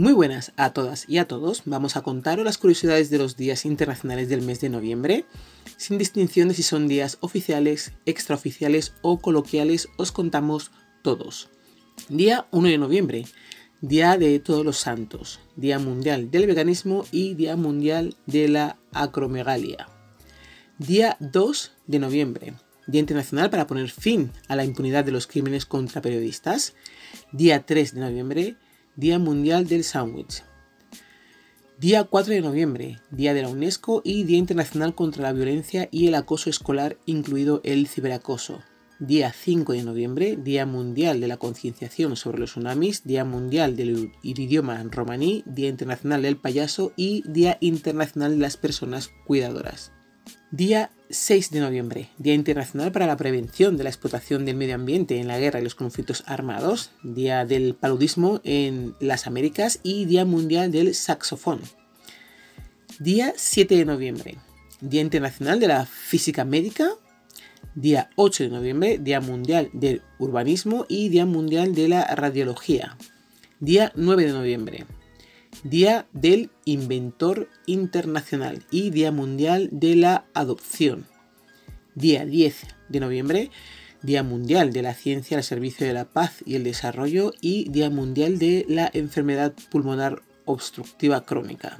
Muy buenas a todas y a todos. Vamos a contaros las curiosidades de los días internacionales del mes de noviembre. Sin distinción de si son días oficiales, extraoficiales o coloquiales, os contamos todos. Día 1 de noviembre, Día de Todos los Santos, Día Mundial del Veganismo y Día Mundial de la Acromegalia. Día 2 de noviembre, Día Internacional para poner fin a la impunidad de los crímenes contra periodistas. Día 3 de noviembre, Día Mundial del Sándwich. Día 4 de noviembre, Día de la UNESCO y Día Internacional contra la Violencia y el Acoso Escolar, incluido el ciberacoso. Día 5 de noviembre, Día Mundial de la Concienciación sobre los Tsunamis, Día Mundial del Idioma Romaní, Día Internacional del Payaso y Día Internacional de las Personas Cuidadoras. Día 6 de noviembre, Día Internacional para la Prevención de la Explotación del Medio Ambiente en la Guerra y los Conflictos Armados, Día del Paludismo en las Américas y Día Mundial del Saxofón. Día 7 de noviembre, Día Internacional de la Física Médica, Día 8 de noviembre, Día Mundial del Urbanismo y Día Mundial de la Radiología. Día 9 de noviembre, Día del Inventor Internacional y Día Mundial de la Adopción. Día 10 de noviembre, Día Mundial de la Ciencia al Servicio de la Paz y el Desarrollo y Día Mundial de la Enfermedad Pulmonar Obstructiva Crónica.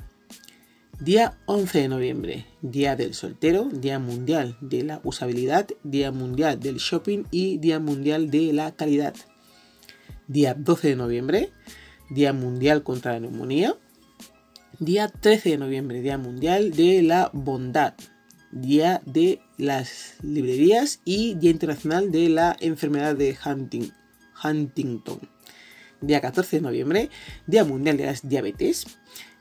Día 11 de noviembre, Día del Soltero, Día Mundial de la Usabilidad, Día Mundial del Shopping y Día Mundial de la Calidad. Día 12 de noviembre, Día Mundial contra la Neumonía. Día 13 de noviembre, Día Mundial de la Bondad. Día de las Librerías y Día Internacional de la Enfermedad de Huntington. Día 14 de noviembre, Día Mundial de las Diabetes.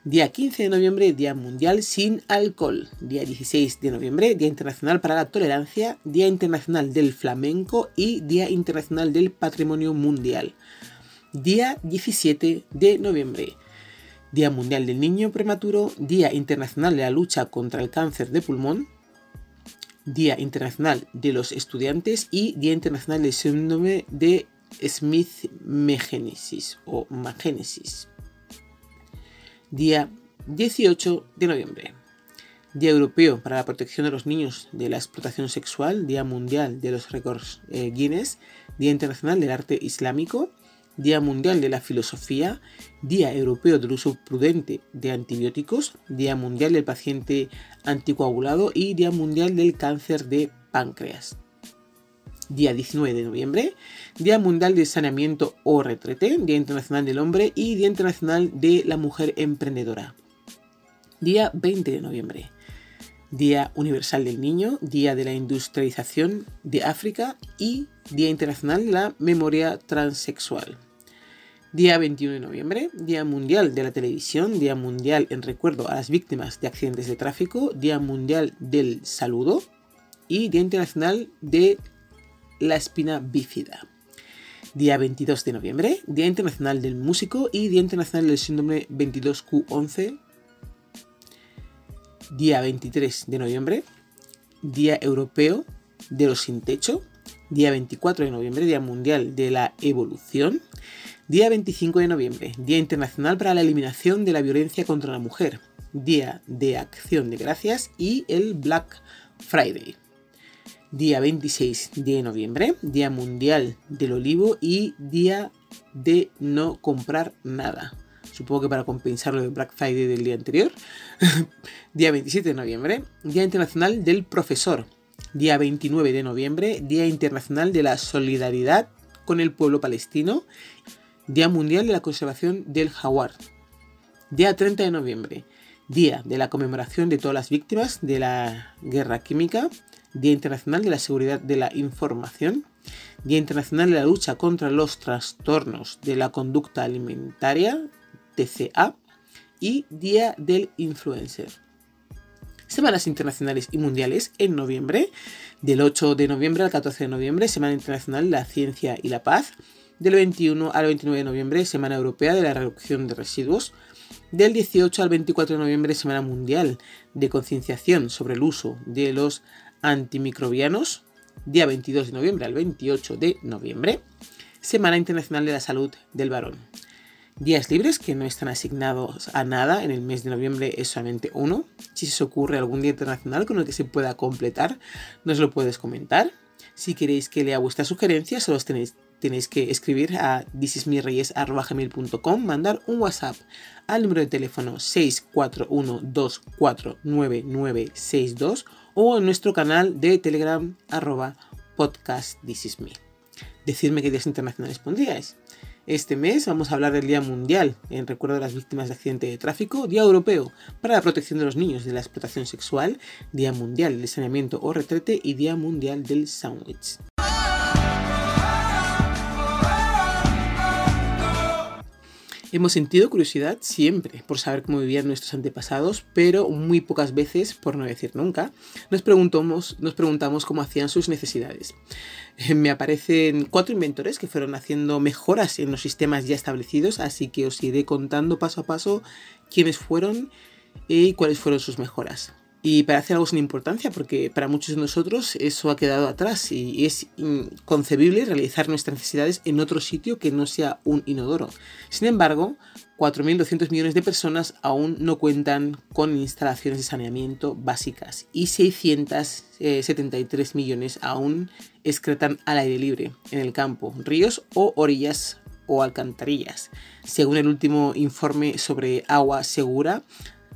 Día 15 de noviembre, Día Mundial sin Alcohol. Día 16 de noviembre, Día Internacional para la Tolerancia. Día Internacional del Flamenco y Día Internacional del Patrimonio Mundial día 17 de noviembre. Día Mundial del Niño Prematuro, Día Internacional de la Lucha contra el Cáncer de Pulmón, Día Internacional de los Estudiantes y Día Internacional del Síndrome de Smith-Magenesis o Magénesis. Día 18 de noviembre. Día Europeo para la Protección de los Niños de la Explotación Sexual, Día Mundial de los Récords eh, Guinness, Día Internacional del Arte Islámico, Día Mundial de la Filosofía, Día Europeo del Uso Prudente de Antibióticos, Día Mundial del Paciente Anticoagulado y Día Mundial del Cáncer de Páncreas. Día 19 de noviembre, Día Mundial de Saneamiento o Retrete, Día Internacional del Hombre y Día Internacional de la Mujer Emprendedora. Día 20 de noviembre, Día Universal del Niño, Día de la Industrialización de África y Día Internacional de la Memoria Transexual. Día 21 de noviembre, Día Mundial de la Televisión, Día Mundial en recuerdo a las víctimas de accidentes de tráfico, Día Mundial del Saludo y Día Internacional de la Espina Bífida. Día 22 de noviembre, Día Internacional del Músico y Día Internacional del Síndrome 22Q11. Día 23 de noviembre, Día Europeo de los Sin Techo. Día 24 de noviembre, Día Mundial de la Evolución. Día 25 de noviembre, Día Internacional para la Eliminación de la Violencia contra la Mujer, Día de Acción de Gracias y el Black Friday. Día 26 de noviembre, Día Mundial del Olivo y Día de no comprar nada. Supongo que para compensar lo del Black Friday del día anterior. día 27 de noviembre, Día Internacional del Profesor. Día 29 de noviembre, Día Internacional de la Solidaridad con el pueblo palestino Día Mundial de la Conservación del Jaguar. Día 30 de noviembre, Día de la conmemoración de todas las víctimas de la guerra química. Día Internacional de la Seguridad de la Información. Día Internacional de la Lucha contra los Trastornos de la Conducta Alimentaria, TCA. Y Día del Influencer. Semanas internacionales y mundiales en noviembre. Del 8 de noviembre al 14 de noviembre, Semana Internacional de la Ciencia y la Paz del 21 al 29 de noviembre, Semana Europea de la Reducción de Residuos, del 18 al 24 de noviembre, Semana Mundial de Concienciación sobre el uso de los antimicrobianos, día 22 de noviembre al 28 de noviembre, Semana Internacional de la Salud del Varón. Días libres que no están asignados a nada en el mes de noviembre es solamente uno. Si se os ocurre algún día internacional con el que se pueda completar, nos lo puedes comentar. Si queréis que lea vuestras sugerencias, solo tenéis, tenéis que escribir a thisismireyes.com, mandar un WhatsApp al número de teléfono 641249962 o en nuestro canal de Telegram arroba podcast Decidme qué días internacionales pondríais. Este mes vamos a hablar del Día Mundial en recuerdo de las víctimas de accidente de tráfico, Día Europeo para la protección de los niños de la explotación sexual, Día Mundial del saneamiento o retrete y Día Mundial del sándwich. Hemos sentido curiosidad siempre por saber cómo vivían nuestros antepasados, pero muy pocas veces, por no decir nunca, nos preguntamos, cómo hacían sus necesidades. Me aparecen cuatro inventores que fueron haciendo mejoras en los sistemas ya establecidos, así que os iré contando paso a paso quiénes fueron y cuáles fueron sus mejoras. Y para hacer algo sin importancia, porque para muchos de nosotros eso ha quedado atrás y es inconcebible realizar nuestras necesidades en otro sitio que no sea un inodoro. Sin embargo, 4.200 millones de personas aún no cuentan con instalaciones de saneamiento básicas y 673 millones aún excretan al aire libre, en el campo, ríos o orillas o alcantarillas. Según el último informe sobre agua segura,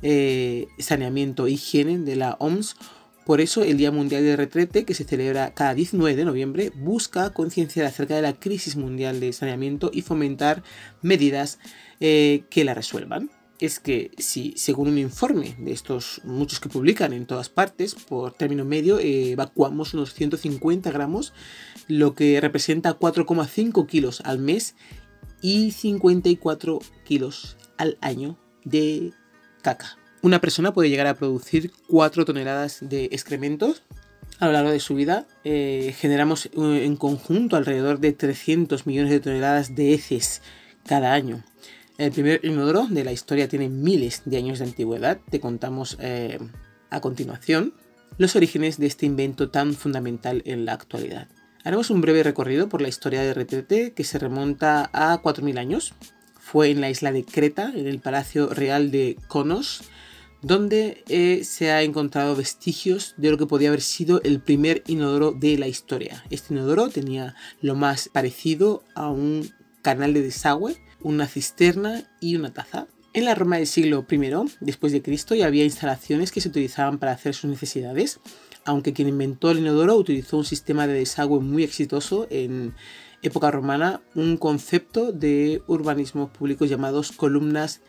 eh, saneamiento e higiene de la OMS. Por eso el Día Mundial de Retrete, que se celebra cada 19 de noviembre, busca concienciar acerca de la crisis mundial de saneamiento y fomentar medidas eh, que la resuelvan. Es que si, según un informe de estos muchos que publican en todas partes, por término medio eh, evacuamos unos 150 gramos, lo que representa 4,5 kilos al mes y 54 kilos al año de Una persona puede llegar a producir 4 toneladas de excrementos a lo largo de su vida. Eh, generamos eh, en conjunto alrededor de 300 millones de toneladas de heces cada año. El primer inodoro de la historia tiene miles de años de antigüedad. Te contamos eh, a continuación los orígenes de este invento tan fundamental en la actualidad. Haremos un breve recorrido por la historia de retrete que se remonta a 4.000 años fue en la isla de Creta, en el Palacio Real de Konos, donde eh, se ha encontrado vestigios de lo que podía haber sido el primer inodoro de la historia. Este inodoro tenía lo más parecido a un canal de desagüe, una cisterna y una taza. En la Roma del siglo I después de Cristo ya había instalaciones que se utilizaban para hacer sus necesidades, aunque quien inventó el inodoro utilizó un sistema de desagüe muy exitoso en época romana un concepto de urbanismo público llamados columnas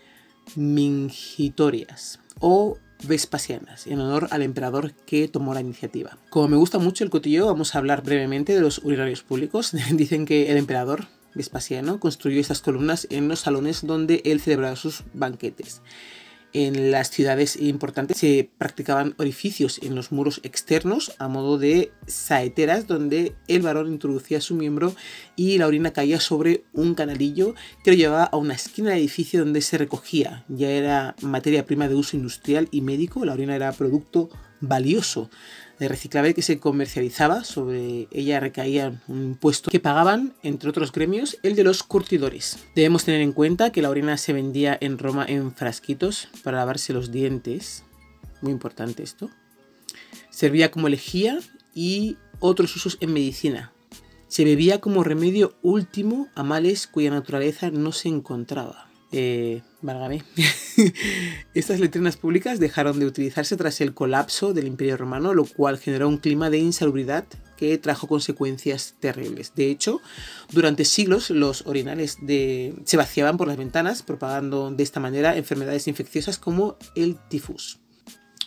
mingitorias o vespasianas, en honor al emperador que tomó la iniciativa. Como me gusta mucho el cotillo, vamos a hablar brevemente de los urinarios públicos. Dicen que el emperador Vespasiano construyó estas columnas en los salones donde él celebraba sus banquetes en las ciudades importantes se practicaban orificios en los muros externos a modo de saeteras donde el varón introducía su miembro y la orina caía sobre un canalillo que lo llevaba a una esquina del edificio donde se recogía. Ya era materia prima de uso industrial y médico, la orina era producto valioso de reciclable que se comercializaba. Sobre ella recaía un impuesto que pagaban, entre otros gremios, el de los curtidores. Debemos tener en cuenta que la orina se vendía en Roma en frasquitos para lavarse los dientes. Muy importante esto. Servía como lejía y otros usos en medicina. Se bebía como remedio último a males cuya naturaleza no se encontraba. Eh, válgame. Estas letrinas públicas dejaron de utilizarse tras el colapso del Imperio Romano, lo cual generó un clima de insalubridad que trajo consecuencias terribles. De hecho, durante siglos los orinales se vaciaban por las ventanas, propagando de esta manera enfermedades infecciosas como el tifus.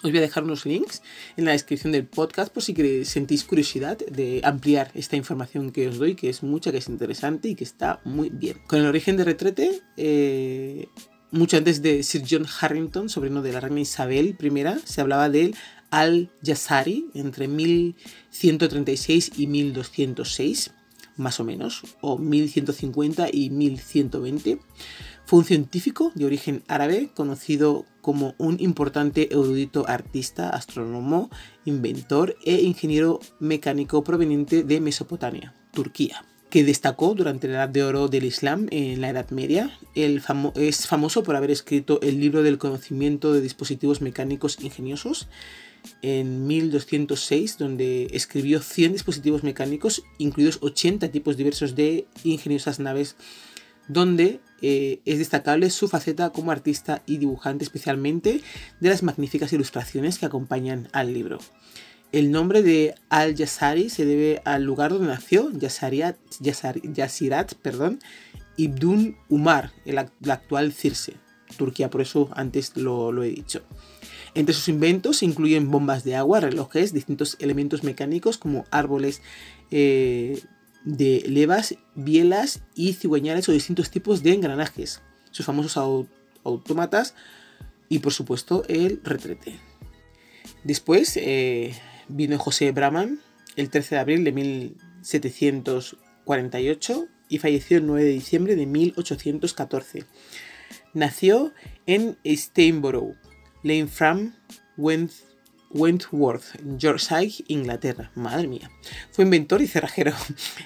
Os voy a dejar unos links en la descripción del podcast por si sentís curiosidad de ampliar esta información que os doy, que es mucha, que es interesante y que está muy bien. Con el origen de retrete, eh, mucho antes de Sir John Harrington, sobrino de la reina Isabel I, se hablaba del Al-Yazari entre 1136 y 1206, más o menos, o 1150 y 1120. Fue un científico de origen árabe conocido como un importante erudito artista, astrónomo, inventor e ingeniero mecánico proveniente de Mesopotamia, Turquía. que destacó durante la Edad de Oro del Islam en la Edad Media. Es famoso por haber escrito el libro del conocimiento de dispositivos mecánicos ingeniosos en 1206, donde escribió 100 dispositivos mecánicos, incluidos 80 tipos diversos de ingeniosas naves, donde eh, es destacable su faceta como artista y dibujante, especialmente de las magníficas ilustraciones que acompañan al libro. El nombre de Al-Yazari se debe al lugar donde nació, Yazariat, Yazirat, perdón, Ibdun Umar, la actual Circe, Turquía, por eso antes lo, he dicho. Entre sus inventos se incluyen bombas de agua, relojes, distintos elementos mecánicos como árboles eh, de levas, bielas y cigüeñales o distintos tipos de engranajes, sus famosos autómatas y por supuesto el retrete. Después eh, vino José Brahman el 13 de abril de 1748 y falleció el 9 de diciembre de 1814. Nació en Steinborough, Lanefram, Wentworth, Yorkshire, Inglaterra. Madre mía. Fue inventor y cerrajero.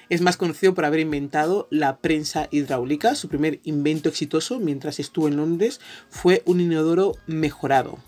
Es más conocido por haber inventado la prensa hidráulica. Su primer invento exitoso mientras estuvo en Londres fue un inodoro mejorado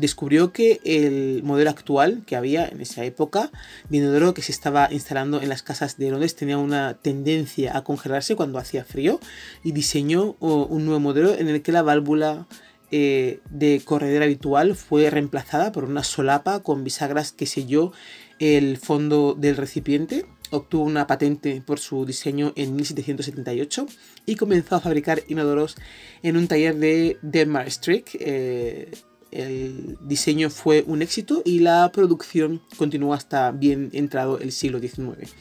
descubrió que el modelo actual que había en esa época de inodoro que se estaba instalando en las casas de Londres tenía una tendencia a congelarse cuando hacía frío y diseñó un nuevo modelo en el que la válvula eh, de corredera habitual fue reemplazada por una solapa con bisagras que selló el fondo del recipiente obtuvo una patente por su diseño en 1778 y comenzó a fabricar inodoros en un taller de Denmark Street, eh, el diseño fue un éxito y la producción continuó hasta bien entrado el siglo XIX.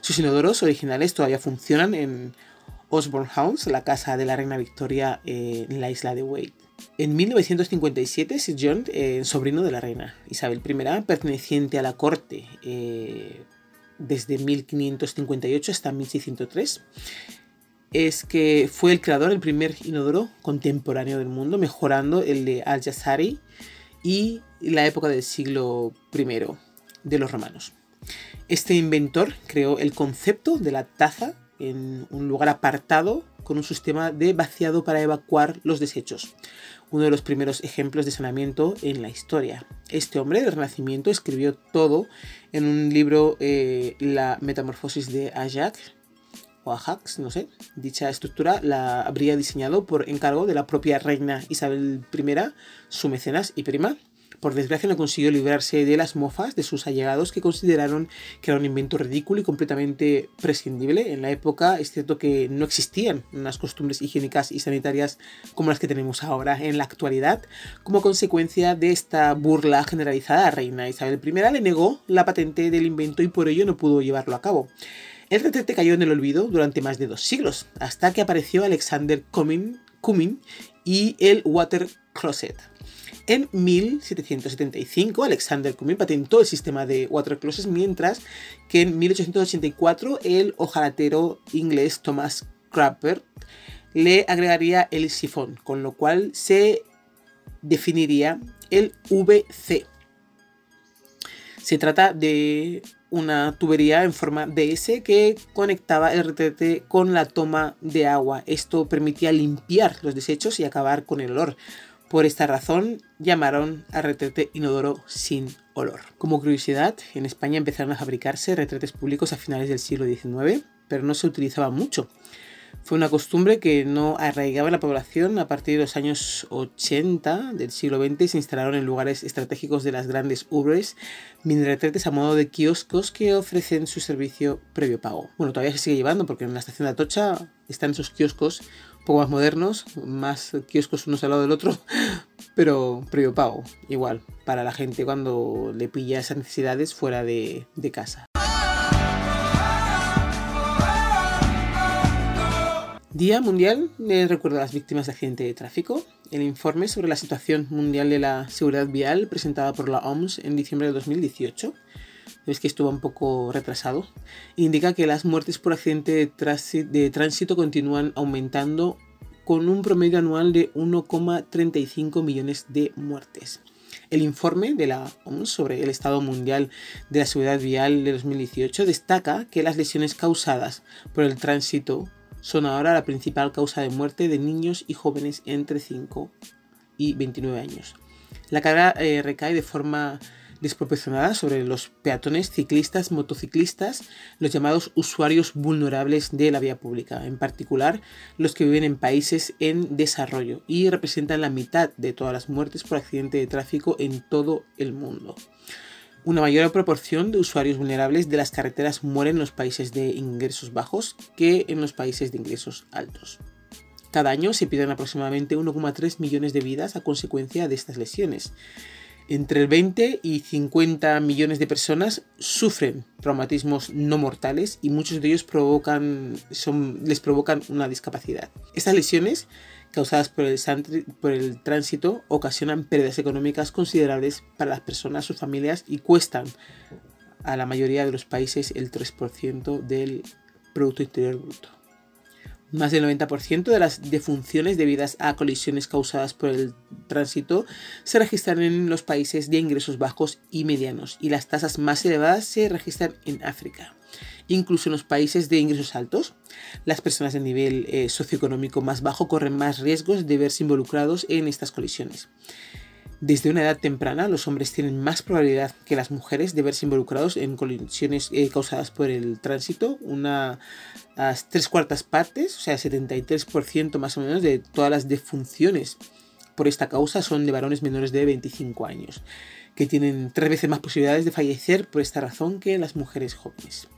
Sus inodoros originales todavía funcionan en Osborne House, la casa de la reina Victoria eh, en la isla de Wade. En 1957, Sir John, sobrino de la reina Isabel I, perteneciente a la corte eh, desde 1558 hasta 1603, es que fue el creador del primer inodoro contemporáneo del mundo, mejorando el de Al-Jazari y la época del siglo I de los romanos. Este inventor creó el concepto de la taza en un lugar apartado con un sistema de vaciado para evacuar los desechos, uno de los primeros ejemplos de saneamiento en la historia. Este hombre del Renacimiento escribió todo en un libro, eh, La Metamorfosis de Ajax, o Ajax, no sé. Dicha estructura la habría diseñado por encargo de la propia reina Isabel I, su mecenas y prima. Por desgracia no consiguió librarse de las mofas de sus allegados que consideraron que era un invento ridículo y completamente prescindible. En la época es cierto que no existían unas costumbres higiénicas y sanitarias como las que tenemos ahora en la actualidad. Como consecuencia de esta burla generalizada, reina Isabel I le negó la patente del invento y por ello no pudo llevarlo a cabo. El retrete cayó en el olvido durante más de dos siglos, hasta que apareció Alexander Cumming, y el Water Closet. En 1775, Alexander Cumming patentó el sistema de water closet, mientras que en 1884 el ojalatero inglés Thomas Crapper le agregaría el sifón, con lo cual se definiría el VC. Se trata de una tubería en forma de S que conectaba el retrete con la toma de agua. Esto permitía limpiar los desechos y acabar con el olor. Por esta razón llamaron al retrete inodoro sin olor. Como curiosidad, en España empezaron a fabricarse retretes públicos a finales del siglo XIX, pero no se utilizaba mucho. Fue una costumbre que no arraigaba en la población a partir de los años 80 del siglo XX se instalaron en lugares estratégicos de las grandes urbes mini retretes a modo de kioscos que ofrecen su servicio previo pago. Bueno, todavía se sigue llevando porque en la estación de Atocha están esos kioscos poco más modernos, más kioscos unos al lado del otro, pero previo pago, igual, para la gente cuando le pilla esas necesidades fuera de, casa. Día Mundial de Recuerdo a las Víctimas de Accidente de Tráfico. El informe sobre la situación mundial de la seguridad vial presentado por la OMS en diciembre de 2018, es que estuvo un poco retrasado, indica que las muertes por accidente de tránsito continúan aumentando con un promedio anual de 1,35 millones de muertes. El informe de la OMS sobre el estado mundial de la seguridad vial de 2018 destaca que las lesiones causadas por el tránsito son ahora la principal causa de muerte de niños y jóvenes entre 5 y 29 años. La carga eh, recae de forma desproporcionada sobre los peatones, ciclistas, motociclistas, los llamados usuarios vulnerables de la vía pública, en particular los que viven en países en desarrollo y representan la mitad de todas las muertes por accidente de tráfico en todo el mundo. Una mayor proporción de usuarios vulnerables de las carreteras mueren en los países de ingresos bajos que en los países de ingresos altos. Cada año se pierden aproximadamente 1,3 millones de vidas a consecuencia de estas lesiones. Entre el 20 y 50 millones de personas sufren traumatismos no mortales y muchos de ellos provocan, les provocan una discapacidad. Estas lesiones causadas por el, por el tránsito ocasionan pérdidas económicas considerables para las personas, sus familias y cuestan a la mayoría de los países el 3% del Producto Interior Bruto. Más del 90% de las defunciones debidas a colisiones causadas por el tránsito se registran en los países de ingresos bajos y medianos y las tasas más elevadas se registran en África. Incluso en los países de ingresos altos, las personas de nivel eh, socioeconómico más bajo corren más riesgos de verse involucrados en estas colisiones. Desde una edad temprana, los hombres tienen más probabilidad que las mujeres de verse involucrados en colisiones eh, causadas por el tránsito. Unas tres cuartas partes, o sea, 73% más o menos de todas las defunciones por esta causa son de varones menores de 25 años, que tienen tres veces más posibilidades de fallecer por esta razón que las mujeres jóvenes.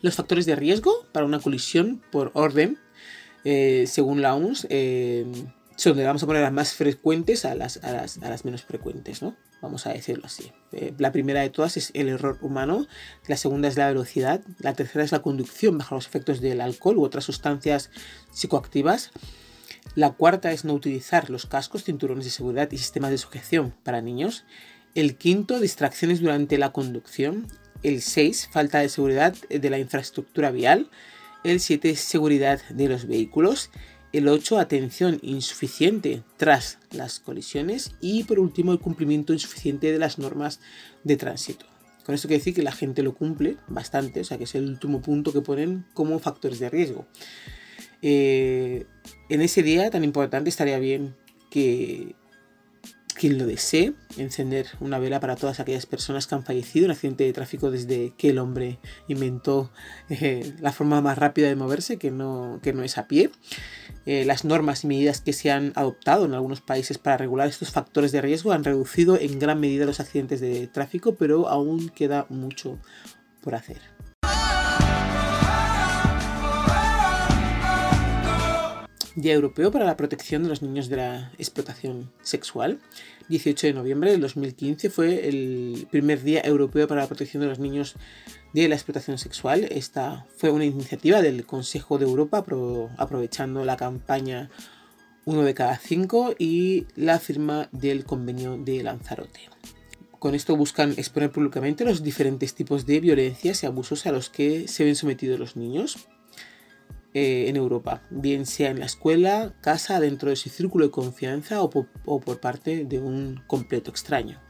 Los factores de riesgo para una colisión por orden, eh, según la OMS, eh, donde vamos a poner las más frecuentes a las, a las, menos frecuentes, ¿no? Vamos a decirlo así. Eh, la primera de todas es el error humano, la segunda es la velocidad, la tercera es la conducción bajo los efectos del alcohol u otras sustancias psicoactivas. La cuarta es no utilizar los cascos, cinturones de seguridad y sistemas de sujeción para niños. El quinto, distracciones durante la conducción. El seis, falta de seguridad de la infraestructura vial. El siete, seguridad de los vehículos. El 8, atención insuficiente tras las colisiones. Y por último, el cumplimiento insuficiente de las normas de tránsito. Con esto quiere decir que la gente lo cumple bastante, o sea que es el último punto que ponen como factores de riesgo. Eh, en ese día tan importante estaría bien que quien lo desee, encender una vela para todas aquellas personas que han fallecido en accidente de tráfico desde que el hombre inventó eh, la forma más rápida de moverse, que no, que no es a pie. Eh, las normas y medidas que se han adoptado en algunos países para regular estos factores de riesgo han reducido en gran medida los accidentes de tráfico, pero aún queda mucho por hacer. Día Europeo para la Protección de los Niños de la Explotación Sexual. 18 de noviembre del 2015 fue el primer Día Europeo para la Protección de los Niños de la Explotación Sexual. Esta fue una iniciativa del Consejo de Europa aprovechando la campaña Uno de cada cinco y la firma del convenio de Lanzarote. Con esto buscan exponer públicamente los diferentes tipos de violencias y abusos a los que se ven sometidos los niños eh, en Europa, bien sea en la escuela, casa, dentro de su círculo de confianza o por, parte de un completo extraño.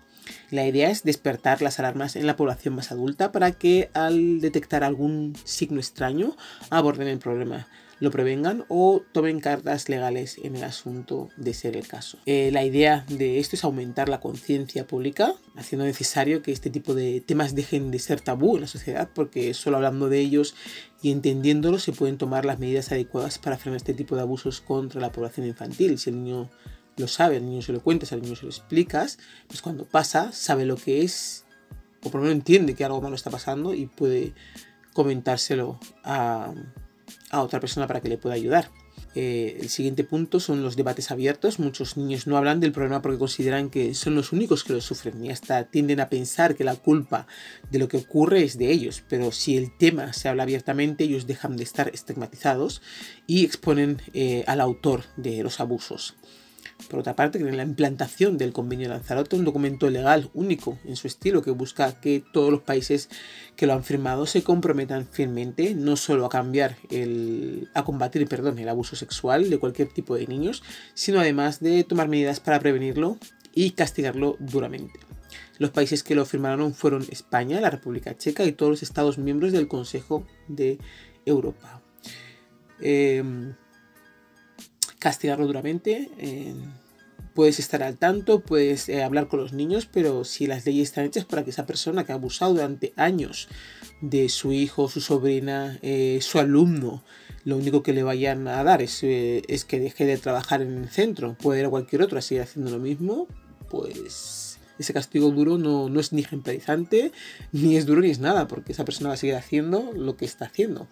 La idea es despertar las alarmas en la población más adulta para que al detectar algún signo extraño aborden el problema lo prevengan o tomen cartas legales en el asunto de ser el caso. Eh, la idea de esto es aumentar la conciencia pública, haciendo necesario que este tipo de temas dejen de ser tabú en la sociedad, porque solo hablando de ellos y entendiéndolos se pueden tomar las medidas adecuadas para frenar este tipo de abusos contra la población infantil. Si el niño lo sabe, al niño se lo cuentas, al niño se lo explicas, pues cuando pasa sabe lo que es, o por lo menos entiende que algo malo está pasando y puede comentárselo a, a otra persona para que le pueda ayudar. Eh, el siguiente punto son los debates abiertos. Muchos niños no hablan del problema porque consideran que son los únicos que lo sufren y hasta tienden a pensar que la culpa de lo que ocurre es de ellos. Pero si el tema se habla abiertamente, ellos dejan de estar estigmatizados y exponen eh, al autor de los abusos. Por otra parte, en la implantación del convenio de Lanzarote, un documento legal único en su estilo que busca que todos los países que lo han firmado se comprometan firmemente no solo a cambiar el, a combatir perdón, el abuso sexual de cualquier tipo de niños, sino además de tomar medidas para prevenirlo y castigarlo duramente. Los países que lo firmaron fueron España, la República Checa y todos los Estados miembros del Consejo de Europa. Em, castigarlo duramente. puedes estar al tanto, puedes eh, hablar con los niños, pero si las leyes están hechas para que esa persona que ha abusado durante años de su hijo, su sobrina, eh, su alumno, lo único que le vayan a dar es, eh, es, que deje de trabajar en el centro, puede ir a cualquier otro a seguir haciendo lo mismo, pues ese castigo duro no, no es ni ejemplarizante, ni es duro ni es nada, porque esa persona va a seguir haciendo lo que está haciendo.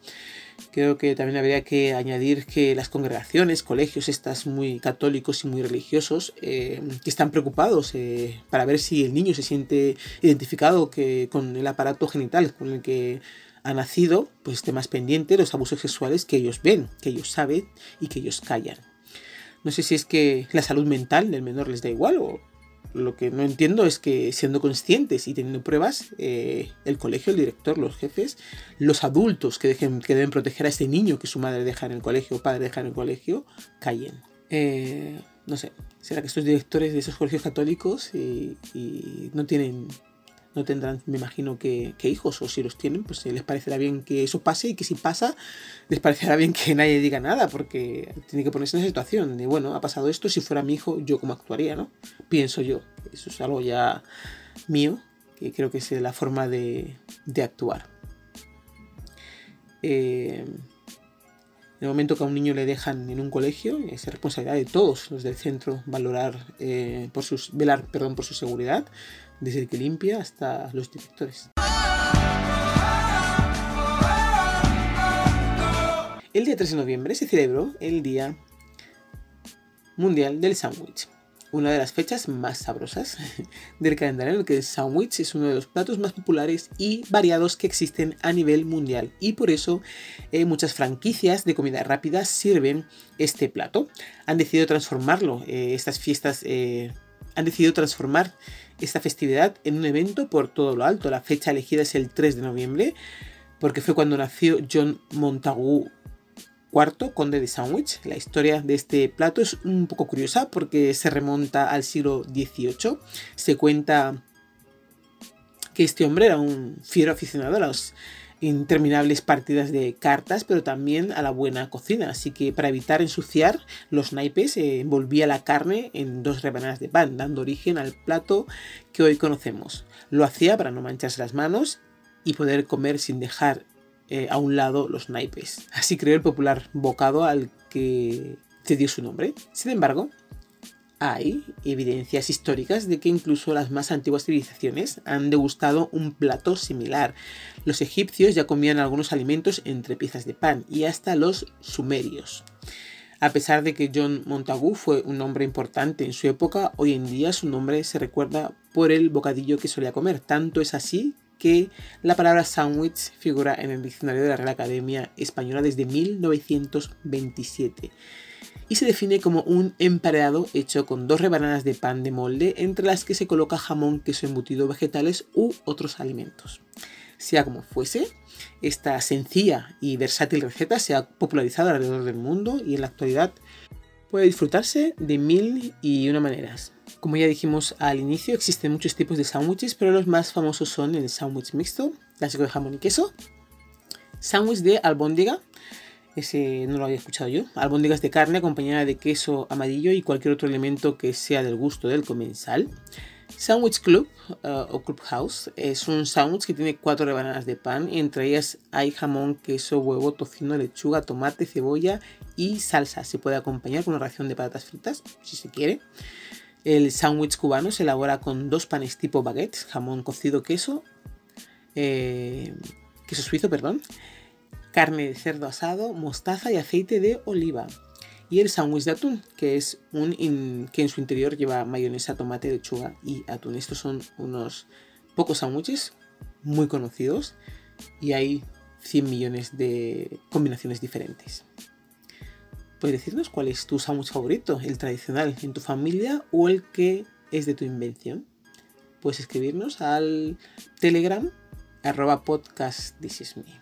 Creo que también habría que añadir que las congregaciones, colegios, estas muy católicos y muy religiosos, eh, que están preocupados eh, para ver si el niño se siente identificado que, con el aparato genital con el que ha nacido, pues esté más pendiente de los abusos sexuales que ellos ven, que ellos saben y que ellos callan. No sé si es que la salud mental del menor les da igual o lo que no entiendo es que siendo conscientes y teniendo pruebas, eh, el colegio, el director, los jefes, los adultos que, deben proteger a ese niño que su madre deja en el colegio o padre deja en el colegio, callen. Eh, no sé, será que estos directores de esos colegios católicos y no tienen no tendrán, me imagino, que, hijos, o si los tienen, pues les parecerá bien que eso pase y que si pasa, les parecerá bien que nadie diga nada, porque tiene que ponerse en situación de, bueno, ha pasado esto, si fuera mi hijo, yo cómo actuaría, ¿no? Pienso yo, eso es algo ya mío, que creo que es la forma de, actuar. Eh, en el momento que a un niño le dejan en un colegio, es responsabilidad de todos los del centro valorar, eh, por sus, velar perdón, por su seguridad, desde el que limpia hasta los directores. El día 3 de noviembre se celebró el Día Mundial del Sándwich, una de las fechas más sabrosas del calendario en el que el sándwich es uno de los platos más populares y variados que existen a nivel mundial y por eso eh, muchas franquicias de comida rápida sirven este plato. Han decidido transformarlo, eh, estas fiestas eh, han decidido transformar esta festividad en un evento por todo lo alto. La fecha elegida es el 3 de noviembre, porque fue cuando nació John Montagu IV, conde de Sandwich. La historia de este plato es un poco curiosa porque se remonta al siglo XVIII. Se cuenta que este hombre era un fiero aficionado a los interminables partidas de cartas, pero también a la buena cocina. Así que para evitar ensuciar los naipes, eh, envolvía la carne en dos rebanadas de pan, dando origen al plato que hoy conocemos. Lo hacía para no mancharse las manos y poder comer sin dejar eh, a un lado los naipes. Así creó el popular bocado al que cedió su nombre. Sin embargo, hay evidencias históricas de que incluso las más antiguas civilizaciones han degustado un plato similar. Los egipcios ya comían algunos alimentos entre piezas de pan y hasta los sumerios. A pesar de que John Montagu fue un hombre importante en su época, hoy en día su nombre se recuerda por el bocadillo que solía comer. Tanto es así que la palabra sandwich figura en el diccionario de la Real Academia Española desde 1927 y se define como un emparedado hecho con dos rebanadas de pan de molde entre las que se coloca jamón, queso embutido, vegetales u otros alimentos. Sea como fuese, esta sencilla y versátil receta se ha popularizado alrededor del mundo y en la actualidad puede disfrutarse de mil y una maneras. Como ya dijimos al inicio, existen muchos tipos de sándwiches, pero los más famosos son el sándwich mixto, clásico de jamón y queso, sándwich de albóndiga, ese no lo había escuchado yo. Albóndigas de carne acompañada de queso amarillo y cualquier otro elemento que sea del gusto del comensal. Sandwich Club uh, o Club House es un sándwich que tiene cuatro rebanadas de pan. Entre ellas hay jamón, queso, huevo, tocino, lechuga, tomate, cebolla y salsa. Se puede acompañar con una ración de patatas fritas, si se quiere. El sándwich cubano se elabora con dos panes tipo baguettes, jamón cocido, queso, eh, queso suizo, perdón, carne de cerdo asado, mostaza y aceite de oliva. Y el sándwich de atún, que es un que en su interior lleva mayonesa, tomate, lechuga y atún. Estos son unos pocos sándwiches muy conocidos y hay 100 millones de combinaciones diferentes. ¿Puedes decirnos cuál es tu sándwich favorito, el tradicional en tu familia o el que es de tu invención? Puedes escribirnos al telegram arroba podcast this is me.